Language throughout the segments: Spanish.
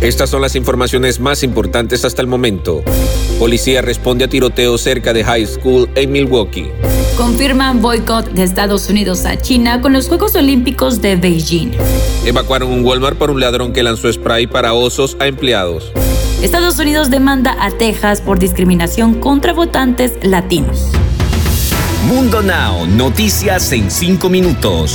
Estas son las informaciones más importantes hasta el momento. Policía responde a tiroteo cerca de High School en Milwaukee. Confirman boicot de Estados Unidos a China con los Juegos Olímpicos de Beijing. Evacuaron un Walmart por un ladrón que lanzó spray para osos a empleados. Estados Unidos demanda a Texas por discriminación contra votantes latinos. Mundo Now, noticias en 5 minutos.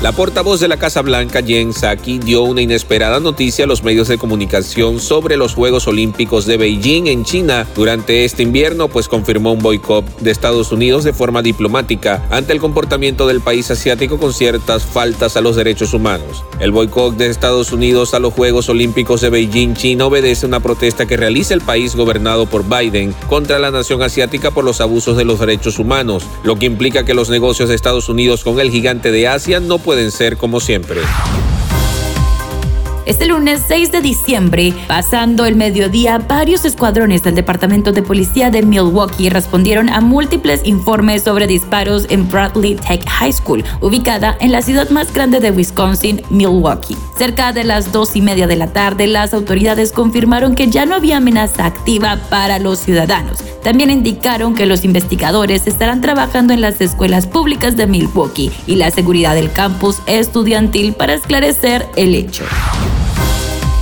La portavoz de la Casa Blanca, Jen Psaki, dio una inesperada noticia a los medios de comunicación sobre los Juegos Olímpicos de Beijing en China durante este invierno, pues confirmó un boicot de Estados Unidos de forma diplomática ante el comportamiento del país asiático con ciertas faltas a los derechos humanos. El boicot de Estados Unidos a los Juegos Olímpicos de Beijing, China, obedece a una protesta que realiza el país gobernado por Biden contra la nación asiática por los abusos de los derechos humanos, lo que implica que los negocios de Estados Unidos con el gigante de Asia no pueden ser como siempre. Este lunes 6 de diciembre, pasando el mediodía, varios escuadrones del Departamento de Policía de Milwaukee respondieron a múltiples informes sobre disparos en Bradley Tech High School, ubicada en la ciudad más grande de Wisconsin, Milwaukee. Cerca de las dos y media de la tarde, las autoridades confirmaron que ya no había amenaza activa para los ciudadanos. También indicaron que los investigadores estarán trabajando en las escuelas públicas de Milwaukee y la seguridad del campus estudiantil para esclarecer el hecho.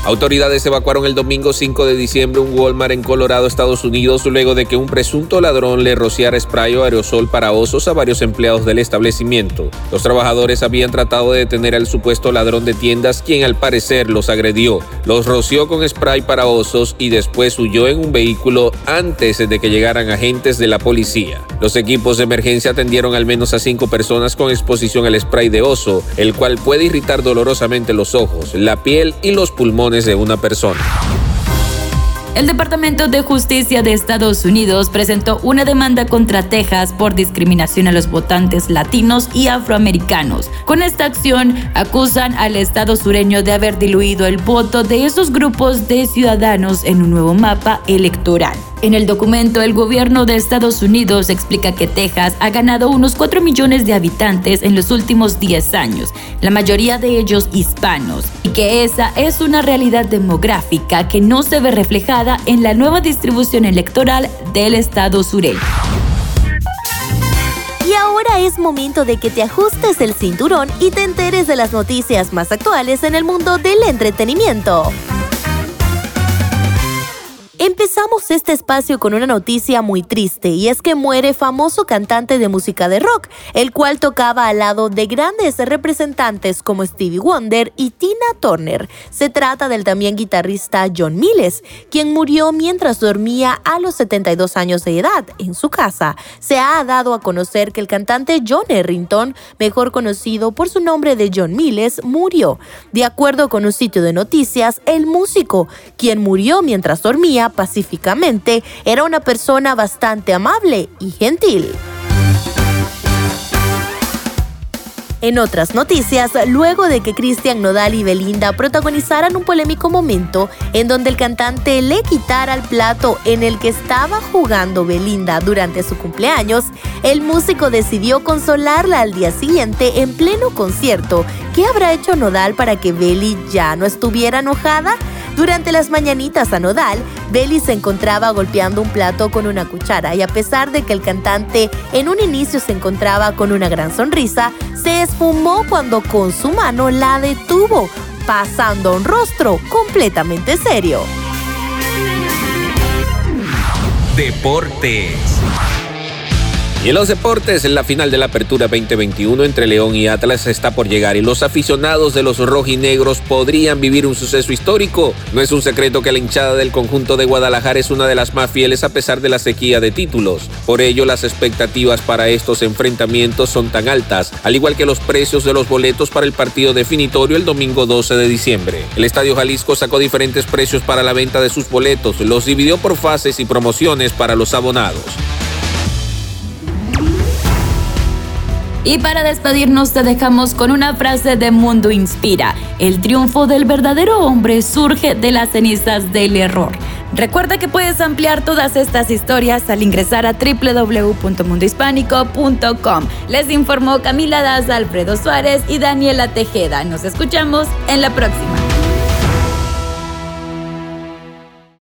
Autoridades evacuaron el domingo 5 de diciembre un Walmart en Colorado, Estados Unidos, luego de que un presunto ladrón le rociara spray o aerosol para osos a varios empleados del establecimiento. Los trabajadores habían tratado de detener al supuesto ladrón de tiendas, quien al parecer los agredió. Los roció con spray para osos y después huyó en un vehículo antes de que llegaran agentes de la policía. Los equipos de emergencia atendieron al menos a cinco personas con exposición al spray de oso, el cual puede irritar dolorosamente los ojos, la piel y los pulmones de una persona. El Departamento de Justicia de Estados Unidos presentó una demanda contra Texas por discriminación a los votantes latinos y afroamericanos. Con esta acción acusan al Estado sureño de haber diluido el voto de esos grupos de ciudadanos en un nuevo mapa electoral. En el documento, el gobierno de Estados Unidos explica que Texas ha ganado unos 4 millones de habitantes en los últimos 10 años, la mayoría de ellos hispanos, y que esa es una realidad demográfica que no se ve reflejada en la nueva distribución electoral del Estado sureño. Y ahora es momento de que te ajustes el cinturón y te enteres de las noticias más actuales en el mundo del entretenimiento. Empezamos este espacio con una noticia muy triste y es que muere famoso cantante de música de rock, el cual tocaba al lado de grandes representantes como Stevie Wonder y Tina Turner. Se trata del también guitarrista John Miles, quien murió mientras dormía a los 72 años de edad en su casa. Se ha dado a conocer que el cantante John Errington, mejor conocido por su nombre de John Miles, murió. De acuerdo con un sitio de noticias, el músico, quien murió mientras dormía, pacíficamente, era una persona bastante amable y gentil. En otras noticias, luego de que Cristian Nodal y Belinda protagonizaran un polémico momento en donde el cantante le quitara el plato en el que estaba jugando Belinda durante su cumpleaños, el músico decidió consolarla al día siguiente en pleno concierto. ¿Qué habrá hecho Nodal para que Beli ya no estuviera enojada? Durante las mañanitas a Nodal, Belly se encontraba golpeando un plato con una cuchara y a pesar de que el cantante en un inicio se encontraba con una gran sonrisa, se esfumó cuando con su mano la detuvo, pasando un rostro completamente serio. Deportes. Y en los deportes, en la final de la Apertura 2021 entre León y Atlas está por llegar y los aficionados de los rojinegros podrían vivir un suceso histórico. No es un secreto que la hinchada del conjunto de Guadalajara es una de las más fieles a pesar de la sequía de títulos. Por ello, las expectativas para estos enfrentamientos son tan altas, al igual que los precios de los boletos para el partido definitorio el domingo 12 de diciembre. El Estadio Jalisco sacó diferentes precios para la venta de sus boletos, los dividió por fases y promociones para los abonados. Y para despedirnos te dejamos con una frase de Mundo Inspira. El triunfo del verdadero hombre surge de las cenizas del error. Recuerda que puedes ampliar todas estas historias al ingresar a www.mundohispánico.com. Les informó Camila Daza, Alfredo Suárez y Daniela Tejeda. Nos escuchamos en la próxima.